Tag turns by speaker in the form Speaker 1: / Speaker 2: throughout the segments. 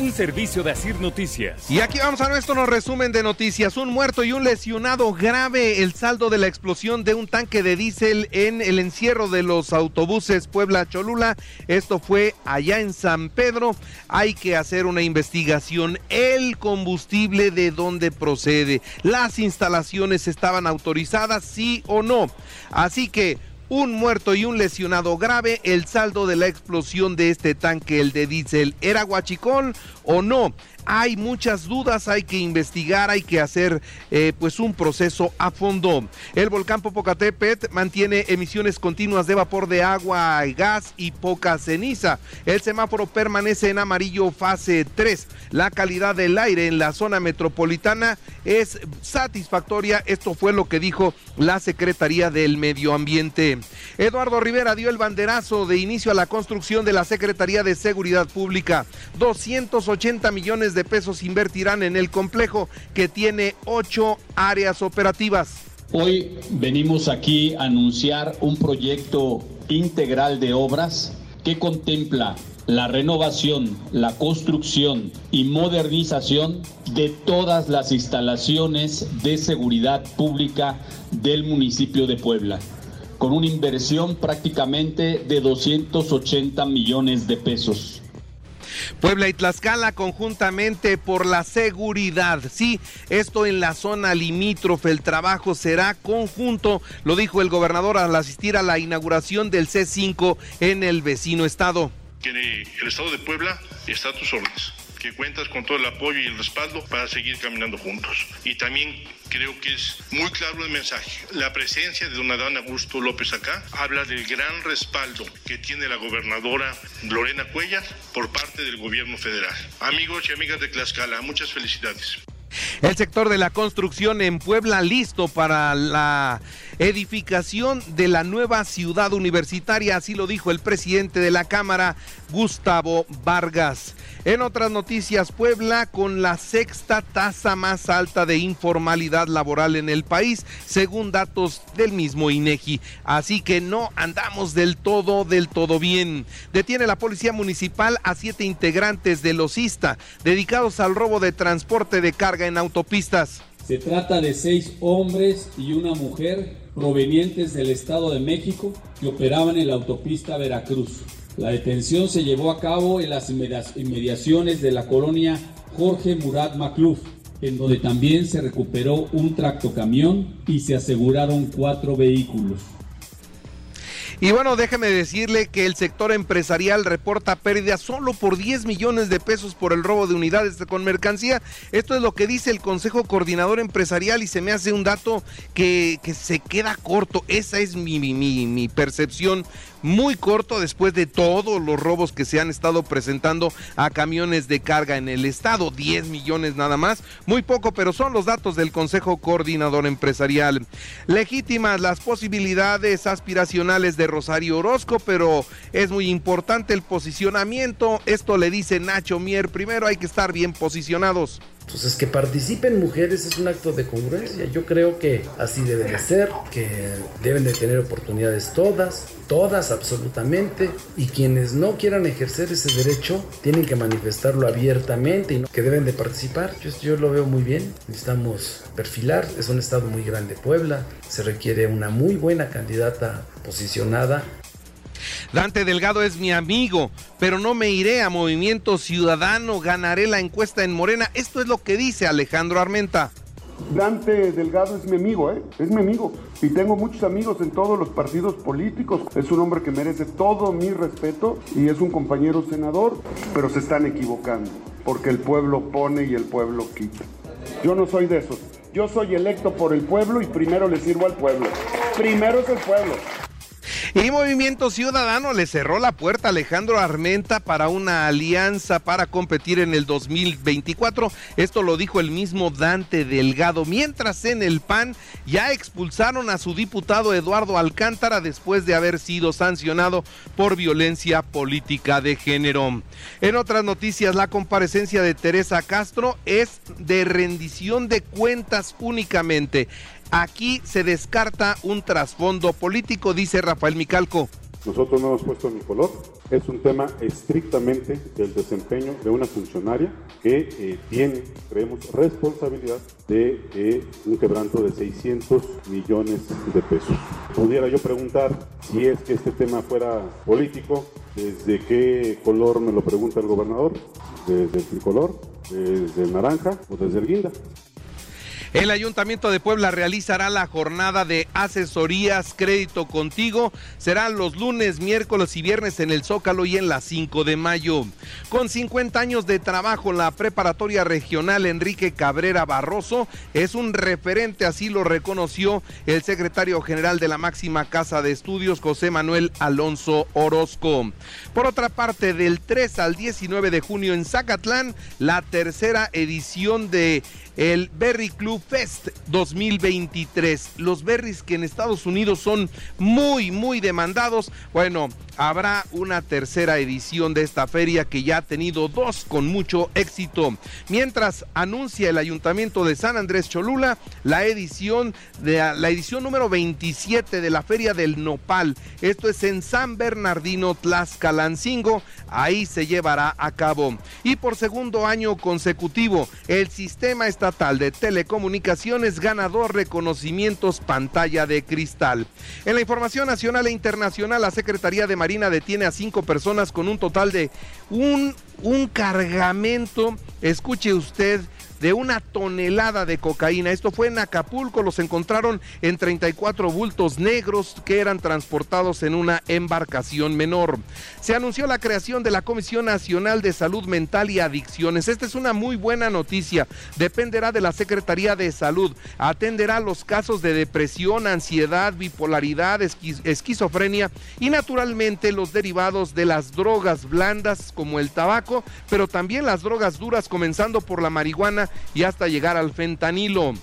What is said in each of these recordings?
Speaker 1: Un servicio de Asir Noticias.
Speaker 2: Y aquí vamos a nuestro resumen de noticias. Un muerto y un lesionado grave. El saldo de la explosión de un tanque de diésel en el encierro de los autobuses Puebla-Cholula. Esto fue allá en San Pedro. Hay que hacer una investigación. El combustible de dónde procede. Las instalaciones estaban autorizadas, sí o no. Así que un muerto y un lesionado grave. El saldo de la explosión de este tanque, el de diésel, ¿era guachicol o no? Hay muchas dudas, hay que investigar, hay que hacer eh, pues un proceso a fondo. El volcán Popocatépetl mantiene emisiones continuas de vapor de agua, gas y poca ceniza. El semáforo permanece en amarillo fase 3. La calidad del aire en la zona metropolitana es satisfactoria. Esto fue lo que dijo la Secretaría del Medio Ambiente. Eduardo Rivera dio el banderazo de inicio a la construcción de la Secretaría de Seguridad Pública. 280 millones de pesos invertirán en el complejo que tiene ocho áreas operativas.
Speaker 3: Hoy venimos aquí a anunciar un proyecto integral de obras que contempla la renovación, la construcción y modernización de todas las instalaciones de seguridad pública del municipio de Puebla, con una inversión prácticamente de 280 millones de pesos.
Speaker 2: Puebla y Tlaxcala conjuntamente por la seguridad. Sí, esto en la zona limítrofe, el trabajo será conjunto, lo dijo el gobernador al asistir a la inauguración del C5 en el vecino estado.
Speaker 4: El estado de Puebla está a tus órdenes que cuentas con todo el apoyo y el respaldo para seguir caminando juntos. Y también creo que es muy claro el mensaje. La presencia de don Adán Augusto López acá habla del gran respaldo que tiene la gobernadora Lorena Cuellar por parte del gobierno federal. Amigos y amigas de Tlaxcala, muchas felicidades.
Speaker 2: El sector de la construcción en Puebla listo para la edificación de la nueva ciudad universitaria, así lo dijo el presidente de la Cámara, Gustavo Vargas. En otras noticias, Puebla con la sexta tasa más alta de informalidad laboral en el país, según datos del mismo INEGI. Así que no andamos del todo, del todo bien. Detiene la policía municipal a siete integrantes de los ISTA, dedicados al robo de transporte de carga en autopistas.
Speaker 5: Se trata de seis hombres y una mujer provenientes del Estado de México que operaban en la autopista Veracruz. La detención se llevó a cabo en las inmediaciones de la colonia Jorge Murat Macluf, en donde también se recuperó un tractocamión y se aseguraron cuatro vehículos.
Speaker 2: Y bueno, déjeme decirle que el sector empresarial reporta pérdidas solo por 10 millones de pesos por el robo de unidades con mercancía. Esto es lo que dice el Consejo Coordinador Empresarial y se me hace un dato que, se queda corto. Esa es mi, mi, mi percepción muy corto después de todos los robos que se han estado presentando a camiones de carga en el estado. 10 millones nada más. Muy poco, pero son los datos del Consejo Coordinador Empresarial. Legítimas las posibilidades aspiracionales de Rosario Orozco, pero es muy importante el posicionamiento. Esto le dice Nacho Mier. Primero hay que estar bien posicionados.
Speaker 6: Entonces, que participen mujeres es un acto de congruencia. Yo creo que así debe de ser, que deben de tener oportunidades todas, todas absolutamente, y quienes no quieran ejercer ese derecho tienen que manifestarlo abiertamente y que deben de participar. Yo, yo lo veo muy bien. Necesitamos perfilar. Es un estado muy grande, Puebla. Se requiere una muy buena candidata posicionada
Speaker 2: Dante Delgado es mi amigo, pero no me iré a Movimiento Ciudadano, ganaré la encuesta en Morena. Esto es lo que dice Alejandro Armenta.
Speaker 7: Dante Delgado es mi amigo, ¿eh? es mi amigo. Y tengo muchos amigos en todos los partidos políticos. Es un hombre que merece todo mi respeto y es un compañero senador, pero se están equivocando, porque el pueblo pone y el pueblo quita. Yo no soy de esos. Yo soy electo por el pueblo y primero le sirvo al pueblo. Primero es el pueblo.
Speaker 2: Y Movimiento Ciudadano le cerró la puerta a Alejandro Armenta para una alianza para competir en el 2024. Esto lo dijo el mismo Dante Delgado. Mientras en el PAN ya expulsaron a su diputado Eduardo Alcántara después de haber sido sancionado por violencia política de género. En otras noticias, la comparecencia de Teresa Castro es de rendición de cuentas únicamente Aquí se descarta un trasfondo político, dice Rafael Micalco.
Speaker 8: Nosotros no hemos puesto ni color. Es un tema estrictamente del desempeño de una funcionaria que eh, tiene, creemos, responsabilidad de eh, un quebranto de 600 millones de pesos. Pudiera yo preguntar si es que este tema fuera político, ¿desde qué color me lo pregunta el gobernador? ¿Desde el tricolor? ¿Desde el naranja o desde el guinda?
Speaker 2: El Ayuntamiento de Puebla realizará la jornada de asesorías Crédito Contigo. Serán los lunes, miércoles y viernes en el Zócalo y en la 5 de mayo. Con 50 años de trabajo, la preparatoria regional Enrique Cabrera Barroso es un referente, así lo reconoció el secretario general de la máxima casa de estudios, José Manuel Alonso Orozco. Por otra parte, del 3 al 19 de junio en Zacatlán, la tercera edición de el Berry Club Fest 2023. Los berries que en Estados Unidos son muy, muy demandados. Bueno, habrá una tercera edición de esta feria que ya ha tenido dos con mucho éxito. Mientras anuncia el Ayuntamiento de San Andrés Cholula la edición de la edición número 27 de la Feria del Nopal. Esto es en San Bernardino Tlaxcalancingo. Ahí se llevará a cabo. Y por segundo año consecutivo, el sistema está de Telecomunicaciones ganador reconocimientos pantalla de cristal. En la información nacional e internacional, la Secretaría de Detiene a cinco personas con un total de un, un cargamento, escuche usted, de una tonelada de cocaína. Esto fue en Acapulco, los encontraron en 34 bultos negros que eran transportados en una embarcación menor. Se anunció la creación de la Comisión Nacional de Salud Mental y Adicciones. Esta es una muy buena noticia. Dependerá de la Secretaría de Salud. Atenderá los casos de depresión, ansiedad, bipolaridad, esquizofrenia y naturalmente los derivados de las drogas blandas como el tabaco, pero también las drogas duras comenzando por la marihuana y hasta llegar al fentanilo.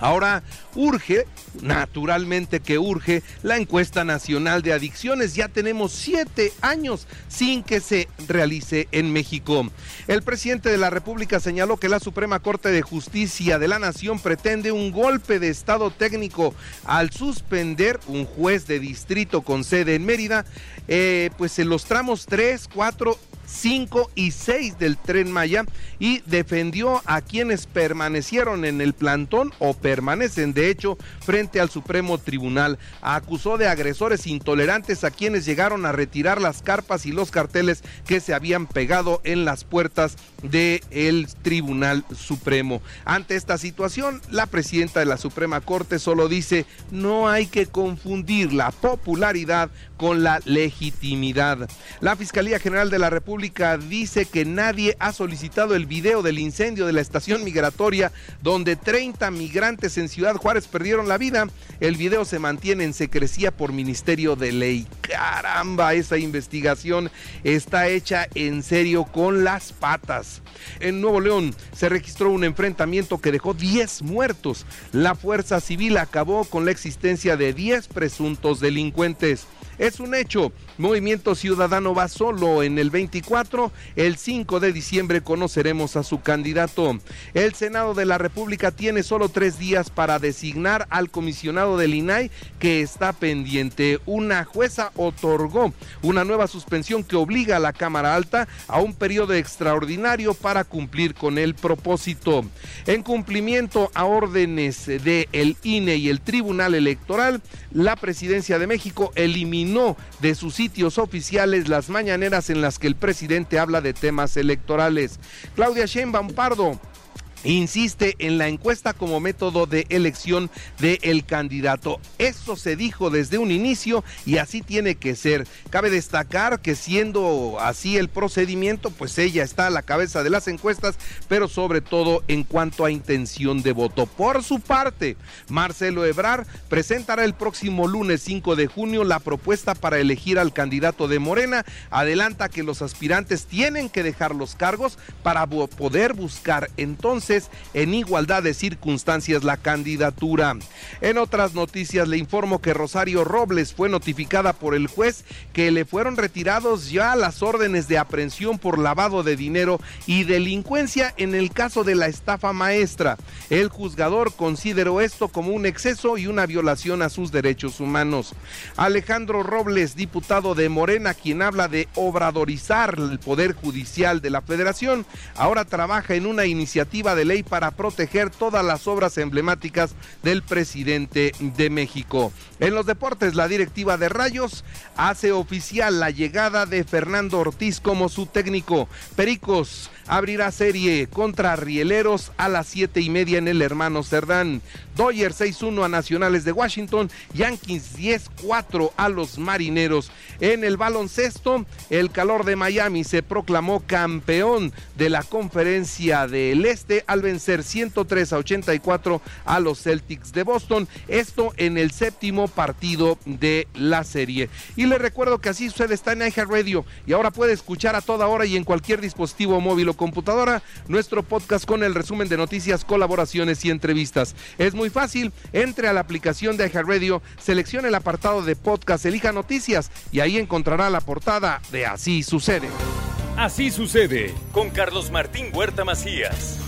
Speaker 2: Ahora urge, naturalmente que urge, la encuesta nacional de adicciones. Ya tenemos siete años sin que se realice en México. El presidente de la República señaló que la Suprema Corte de Justicia de la Nación pretende un golpe de Estado técnico al suspender un juez de distrito con sede en Mérida, eh, pues en los tramos 3, 4 5 y 6 del tren Maya y defendió a quienes permanecieron en el plantón o permanecen de hecho frente al Supremo Tribunal. Acusó de agresores intolerantes a quienes llegaron a retirar las carpas y los carteles que se habían pegado en las puertas del Tribunal Supremo. Ante esta situación, la presidenta de la Suprema Corte solo dice no hay que confundir la popularidad con la legitimidad. La Fiscalía General de la República dice que nadie ha solicitado el video del incendio de la estación migratoria donde 30 migrantes en Ciudad Juárez perdieron la vida. El video se mantiene en secrecía por Ministerio de Ley. Caramba, esa investigación está hecha en serio con las patas. En Nuevo León se registró un enfrentamiento que dejó 10 muertos. La Fuerza Civil acabó con la existencia de 10 presuntos delincuentes. Es un hecho. Movimiento Ciudadano va solo en el 24. El 5 de diciembre conoceremos a su candidato. El Senado de la República tiene solo tres días para designar al comisionado del INAI que está pendiente. Una jueza otorgó una nueva suspensión que obliga a la Cámara Alta a un periodo extraordinario para cumplir con el propósito. En cumplimiento a órdenes de el INE y el Tribunal Electoral, la Presidencia de México eliminó de sus sitios oficiales las mañaneras en las que el presidente habla de temas electorales. Claudia Sheinbaum Pardo insiste en la encuesta como método de elección del candidato. Eso se dijo desde un inicio y así tiene que ser. Cabe destacar que siendo así el procedimiento, pues ella está a la cabeza de las encuestas, pero sobre todo en cuanto a intención de voto. Por su parte, Marcelo Ebrar presentará el próximo lunes 5 de junio la propuesta para elegir al candidato de Morena. Adelanta que los aspirantes tienen que dejar los cargos para poder buscar entonces en igualdad de circunstancias la candidatura. En otras noticias le informo que Rosario Robles fue notificada por el juez que le fueron retirados ya las órdenes de aprehensión por lavado de dinero y delincuencia en el caso de la estafa maestra. El juzgador consideró esto como un exceso y una violación a sus derechos humanos. Alejandro Robles, diputado de Morena, quien habla de obradorizar el Poder Judicial de la Federación, ahora trabaja en una iniciativa de ley para proteger todas las obras emblemáticas del presidente de México. En los deportes, la directiva de Rayos hace oficial la llegada de Fernando Ortiz como su técnico. Pericos abrirá serie contra Rieleros a las siete y media en el hermano Cerdán. Doyer 6-1 a Nacionales de Washington, Yankees 10-4 a los Marineros. En el baloncesto, el calor de Miami se proclamó campeón de la conferencia del Este al vencer 103 a 84 a los Celtics de Boston. Esto en el séptimo partido de la serie. Y le recuerdo que así sucede está en Radio y ahora puede escuchar a toda hora y en cualquier dispositivo móvil o computadora nuestro podcast con el resumen de noticias, colaboraciones y entrevistas. Es muy fácil, entre a la aplicación de Radio, seleccione el apartado de podcast, elija noticias y ahí encontrará la portada de Así sucede.
Speaker 1: Así sucede con Carlos Martín Huerta Macías.